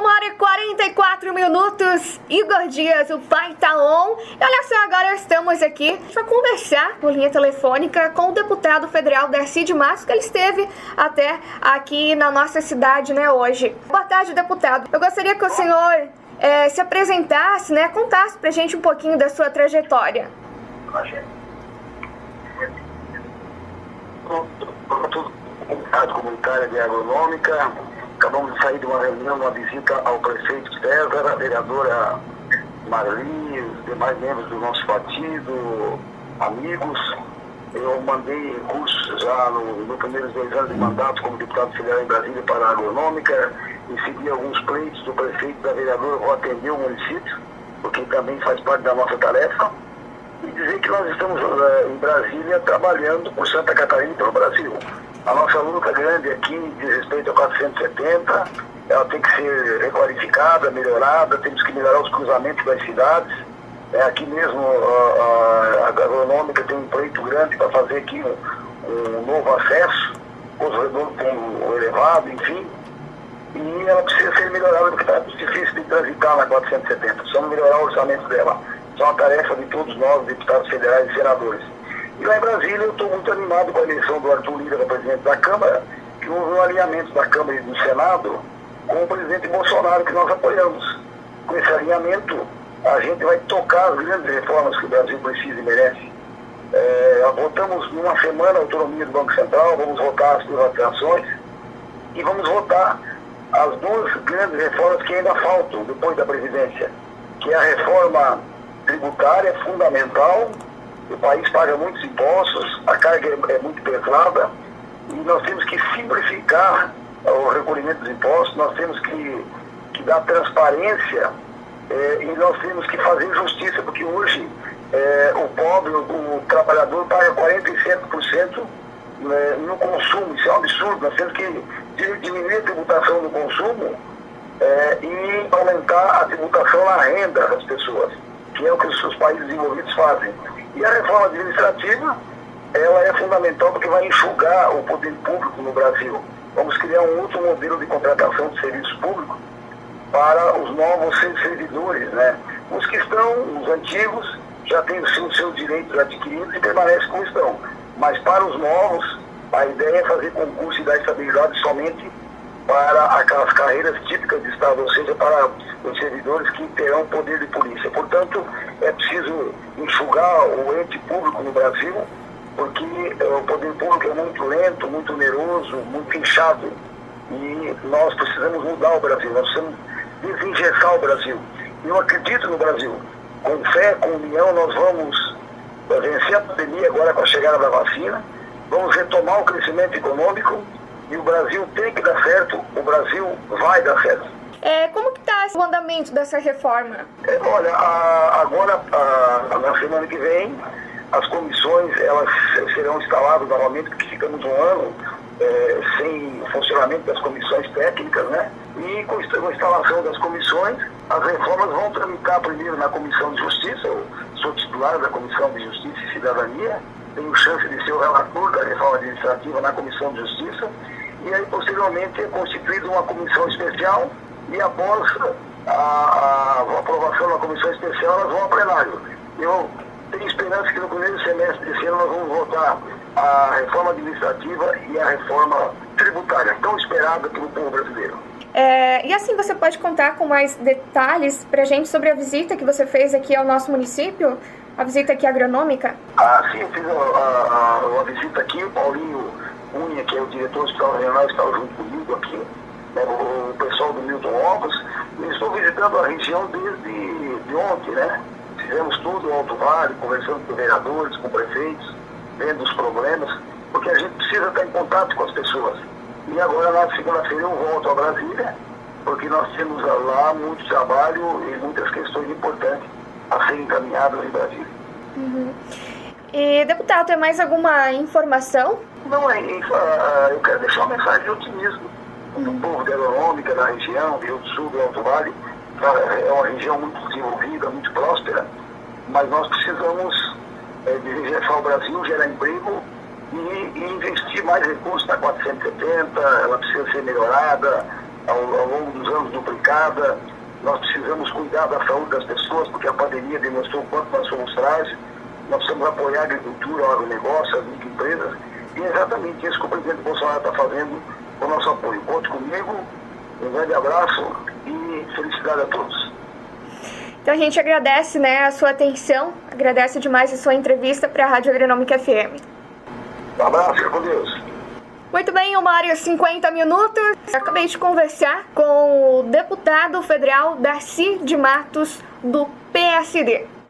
Uma hora e 44 minutos, Igor Dias, o pai tá on. E olha só, agora estamos aqui para conversar por linha telefônica com o deputado federal Darcy de Márcio, que ele esteve até aqui na nossa cidade, né, hoje. Boa tarde, deputado. Eu gostaria que o senhor é, se apresentasse, né, contasse pra gente um pouquinho da sua trajetória. Comunidade comunitária de agronômica, acabamos de sair de uma reunião, uma visita ao prefeito César, a vereadora Marli, os demais membros do nosso partido, amigos. Eu mandei recursos já nos no primeiros dois anos de mandato como deputado federal em Brasília para a agronômica, recebi alguns pleitos do prefeito e da vereadora, vou atender o município, porque também faz parte da nossa tarefa, e dizer que nós estamos uh, em Brasília trabalhando por Santa Catarina e pelo Brasil. A nossa luta grande aqui diz respeito a 470, ela tem que ser requalificada, melhorada, temos que melhorar os cruzamentos das cidades. É, aqui mesmo a, agronômica tem um pleito grande para fazer aqui um, um novo acesso, os o elevado, enfim. E ela precisa ser melhorada porque está difícil de transitar na 470. Precisamos melhorar o orçamento dela. Isso é uma tarefa de todos nós, deputados federais e senadores. E lá em Brasília eu estou muito animado com a eleição do Arthur Lira para presidente da Câmara, que houve um alinhamento da Câmara e do Senado com o presidente Bolsonaro, que nós apoiamos. Com esse alinhamento, a gente vai tocar as grandes reformas que o Brasil precisa e merece. É, votamos numa semana a autonomia do Banco Central, vamos votar as privatizações e vamos votar as duas grandes reformas que ainda faltam depois da presidência, que é a reforma tributária fundamental o país paga muitos impostos, a carga é, é muito pesada e nós temos que simplificar o recolhimento dos impostos, nós temos que, que dar transparência é, e nós temos que fazer justiça, porque hoje é, o pobre, o, o, trabalhador paga 47% né, no consumo, isso é um absurdo, nós temos que diminuir a tributação do consumo é, e aumentar a tributação na renda das pessoas, que é o que os países desenvolvidos fazem. E a reforma administrativa, ela é fundamental porque vai enxugar o poder público no Brasil. Vamos criar um outro modelo de contratação de serviços públicos para os novos servidores, né? Os que estão, os antigos, já têm os seus direitos adquiridos e permanecem como estão. Mas para os novos, a ideia é fazer concurso e dar estabilidade somente para aquelas carreiras típicas de Estado, ou seja, para os servidores que terão poder de polícia. Portanto, é preciso enxugar o ente público no Brasil, porque eh, o poder público é muito lento, muito oneroso, muito inchado. E nós precisamos mudar o Brasil, nós precisamos desengessar o Brasil. Eu acredito no Brasil. Com fé, com união, nós vamos vencer a pandemia agora com a chegada da vacina, vamos retomar o crescimento econômico e o Brasil tem que dar certo, o Brasil vai dar certo. É, como que está o andamento dessa reforma? É, olha, a, agora, a, na semana que vem, as comissões elas serão instaladas novamente, porque ficamos um ano é, sem funcionamento das comissões técnicas, né? E com a instalação das comissões, as reformas vão tramitar primeiro na Comissão de Justiça, eu sou titular da Comissão de Justiça e Cidadania, tenho chance de ser o relator da reforma administrativa na Comissão de Justiça, e aí posteriormente é constituída uma comissão especial e após a, a, aprovação da comissão especial elas vão ao plenário. Eu tenho esperança que no primeiro semestre desse ano nós vamos votar a reforma administrativa e a reforma tributária, tão esperada pelo povo brasileiro. É, e assim, você pode contar com mais detalhes para a gente sobre a visita que você fez aqui ao nosso município? A visita aqui agronômica? Ah, sim, eu fiz a, a, a, visita aqui, o Paulinho Cunha, que é o diretor Hospital Regional, estava junto comigo aqui, né, o, pessoal do Milton Ovos. Eu estou visitando a região desde de ontem, né? Fizemos tudo no Alto Vale, conversando com vereadores, com prefeitos, vendo os problemas, porque a gente precisa estar em contato com as pessoas. E agora, na segunda-feira, eu volto a Brasília, porque nós temos lá muito trabalho e muitas questões importantes a serem encaminhadas em Brasília. Uhum. E, deputado, tem mais alguma informação? Não, é, é, eu quero deixar uma mensagem de otimismo do povo da Agronômica, da região, Rio do Sul, do Alto Vale. É uma região muito desenvolvida, muito próspera, mas nós precisamos é, desenvolver o Brasil, gerar emprego e, e, investir mais recursos na 470, ela precisa ser melhorada, ao, ao longo dos anos duplicada. Nós precisamos cuidar da saúde das pessoas, porque a pandemia demonstrou o quanto nós somos frágeis. Nós precisamos apoiar a agricultura, o agronegócio, as microempresas. E é exatamente isso que o presidente Bolsonaro está fazendo com o nosso apoio. Conte comigo, um grande abraço e felicidade a todos. Então a gente agradece né, a sua atenção, agradece demais a sua entrevista para a Rádio Agronômica FM. Um abraço, fica com Deus. Muito bem, uma hora e 50 minutos. Acabei de conversar com o deputado federal Darcy de Matos, do PSD.